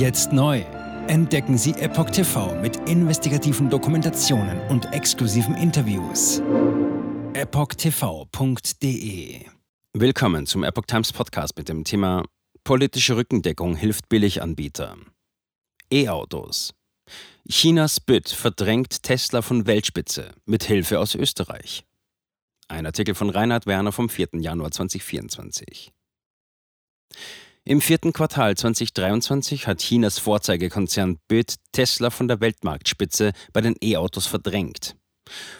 Jetzt neu. Entdecken Sie Epoch TV mit investigativen Dokumentationen und exklusiven Interviews. EpochTV.de Willkommen zum Epoch Times Podcast mit dem Thema Politische Rückendeckung hilft Billiganbieter. E-Autos. Chinas BIT verdrängt Tesla von Weltspitze mit Hilfe aus Österreich. Ein Artikel von Reinhard Werner vom 4. Januar 2024. Im vierten Quartal 2023 hat Chinas Vorzeigekonzern BIT Tesla von der Weltmarktspitze bei den E-Autos verdrängt.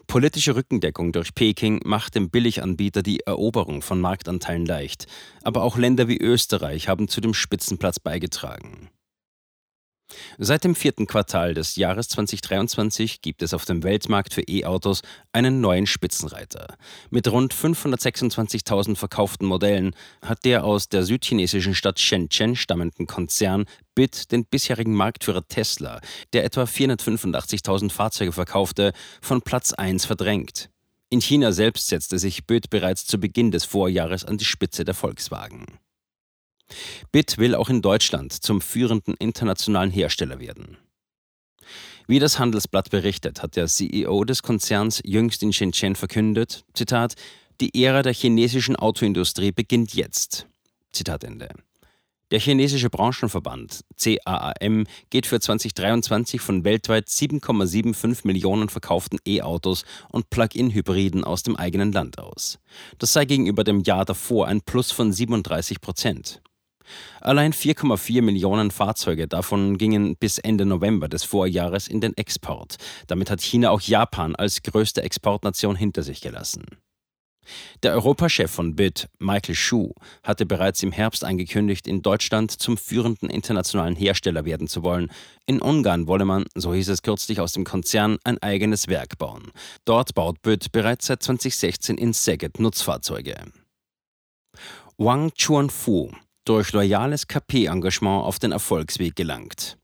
Politische Rückendeckung durch Peking macht dem Billiganbieter die Eroberung von Marktanteilen leicht, aber auch Länder wie Österreich haben zu dem Spitzenplatz beigetragen. Seit dem vierten Quartal des Jahres 2023 gibt es auf dem Weltmarkt für E-Autos einen neuen Spitzenreiter. Mit rund 526.000 verkauften Modellen hat der aus der südchinesischen Stadt Shenzhen stammenden Konzern BIT den bisherigen Marktführer Tesla, der etwa 485.000 Fahrzeuge verkaufte, von Platz 1 verdrängt. In China selbst setzte sich BIT bereits zu Beginn des Vorjahres an die Spitze der Volkswagen. BIT will auch in Deutschland zum führenden internationalen Hersteller werden. Wie das Handelsblatt berichtet, hat der CEO des Konzerns jüngst in Shenzhen verkündet, Zitat, die Ära der chinesischen Autoindustrie beginnt jetzt. Zitat Ende. Der chinesische Branchenverband CAAM geht für 2023 von weltweit 7,75 Millionen verkauften E-Autos und Plug-in-Hybriden aus dem eigenen Land aus. Das sei gegenüber dem Jahr davor ein Plus von 37 Prozent. Allein 4,4 Millionen Fahrzeuge davon gingen bis Ende November des Vorjahres in den Export. Damit hat China auch Japan als größte Exportnation hinter sich gelassen. Der Europachef von BIT, Michael Schuh, hatte bereits im Herbst angekündigt, in Deutschland zum führenden internationalen Hersteller werden zu wollen. In Ungarn wolle man, so hieß es kürzlich aus dem Konzern, ein eigenes Werk bauen. Dort baut BIT bereits seit 2016 in Szeged Nutzfahrzeuge. Wang Chuanfu, durch loyales KP-Engagement auf den Erfolgsweg gelangt.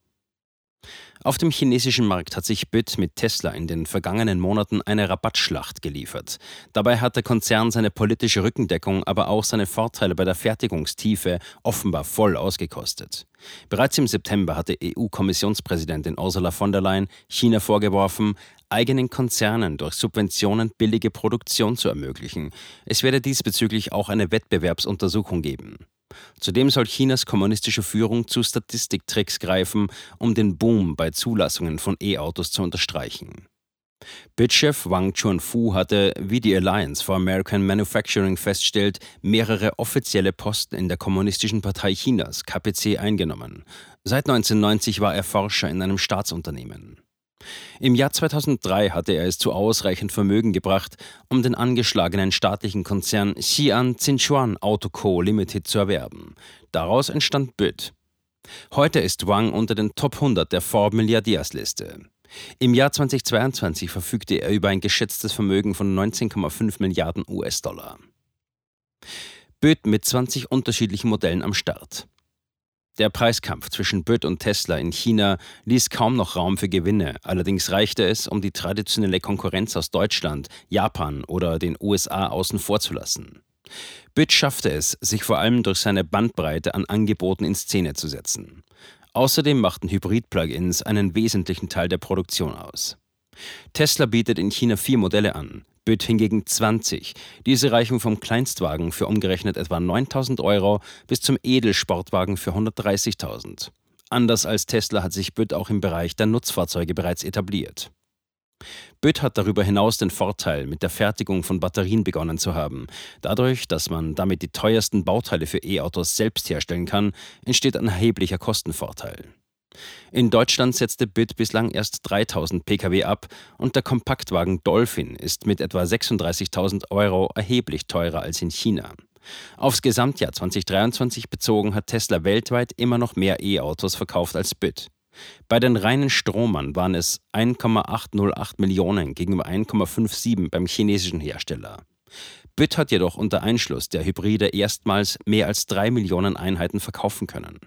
Auf dem chinesischen Markt hat sich BIT mit Tesla in den vergangenen Monaten eine Rabattschlacht geliefert. Dabei hat der Konzern seine politische Rückendeckung, aber auch seine Vorteile bei der Fertigungstiefe offenbar voll ausgekostet. Bereits im September hatte EU-Kommissionspräsidentin Ursula von der Leyen China vorgeworfen, eigenen Konzernen durch Subventionen billige Produktion zu ermöglichen. Es werde diesbezüglich auch eine Wettbewerbsuntersuchung geben. Zudem soll Chinas kommunistische Führung zu Statistiktricks greifen, um den Boom bei Zulassungen von E-Autos zu unterstreichen. BIT-Chef Wang Chunfu hatte, wie die Alliance for American Manufacturing feststellt, mehrere offizielle Posten in der Kommunistischen Partei Chinas, KPC, eingenommen. Seit 1990 war er Forscher in einem Staatsunternehmen. Im Jahr 2003 hatte er es zu ausreichend Vermögen gebracht, um den angeschlagenen staatlichen Konzern Xi'an Tsinchuan Auto Co. Limited zu erwerben. Daraus entstand BIT. Heute ist Wang unter den Top 100 der Forbes Milliardärsliste. Im Jahr 2022 verfügte er über ein geschätztes Vermögen von 19,5 Milliarden US-Dollar. BIT mit 20 unterschiedlichen Modellen am Start. Der Preiskampf zwischen BYD und Tesla in China ließ kaum noch Raum für Gewinne, allerdings reichte es, um die traditionelle Konkurrenz aus Deutschland, Japan oder den USA außen vor zu lassen. BYD schaffte es, sich vor allem durch seine Bandbreite an Angeboten in Szene zu setzen. Außerdem machten Hybrid-Plugins einen wesentlichen Teil der Produktion aus. Tesla bietet in China vier Modelle an, BIT hingegen 20. Diese reichen vom Kleinstwagen für umgerechnet etwa 9000 Euro bis zum Edelsportwagen für 130.000. Anders als Tesla hat sich BIT auch im Bereich der Nutzfahrzeuge bereits etabliert. BIT hat darüber hinaus den Vorteil, mit der Fertigung von Batterien begonnen zu haben. Dadurch, dass man damit die teuersten Bauteile für E-Autos selbst herstellen kann, entsteht ein erheblicher Kostenvorteil. In Deutschland setzte BIT bislang erst 3000 Pkw ab und der Kompaktwagen Dolphin ist mit etwa 36.000 Euro erheblich teurer als in China. Aufs Gesamtjahr 2023 bezogen hat Tesla weltweit immer noch mehr E-Autos verkauft als BIT. Bei den reinen Stromern waren es 1,808 Millionen gegenüber 1,57 beim chinesischen Hersteller. BIT hat jedoch unter Einschluss der Hybride erstmals mehr als 3 Millionen Einheiten verkaufen können.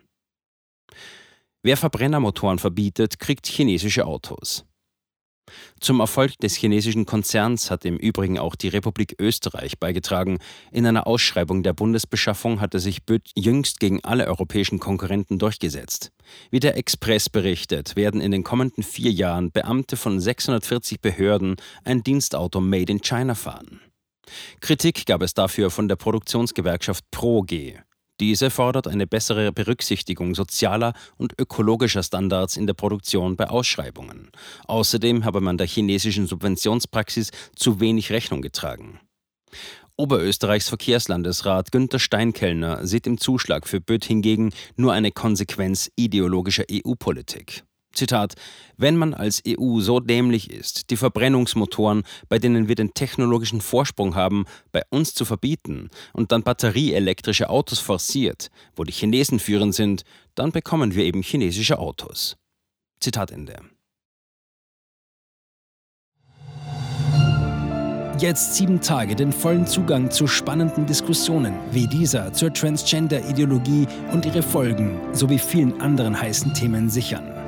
Wer Verbrennermotoren verbietet, kriegt chinesische Autos. Zum Erfolg des chinesischen Konzerns hat im Übrigen auch die Republik Österreich beigetragen. In einer Ausschreibung der Bundesbeschaffung hatte sich Bütt jüngst gegen alle europäischen Konkurrenten durchgesetzt. Wie der Express berichtet, werden in den kommenden vier Jahren Beamte von 640 Behörden ein Dienstauto Made in China fahren. Kritik gab es dafür von der Produktionsgewerkschaft ProG. Diese fordert eine bessere Berücksichtigung sozialer und ökologischer Standards in der Produktion bei Ausschreibungen. Außerdem habe man der chinesischen Subventionspraxis zu wenig Rechnung getragen. Oberösterreichs Verkehrslandesrat Günter Steinkellner sieht im Zuschlag für Böth hingegen nur eine Konsequenz ideologischer EU-Politik. Zitat, wenn man als EU so dämlich ist, die Verbrennungsmotoren, bei denen wir den technologischen Vorsprung haben, bei uns zu verbieten und dann batterieelektrische Autos forciert, wo die Chinesen führend sind, dann bekommen wir eben chinesische Autos. Zitat Ende. Jetzt sieben Tage den vollen Zugang zu spannenden Diskussionen wie dieser zur Transgender-Ideologie und ihre Folgen sowie vielen anderen heißen Themen sichern.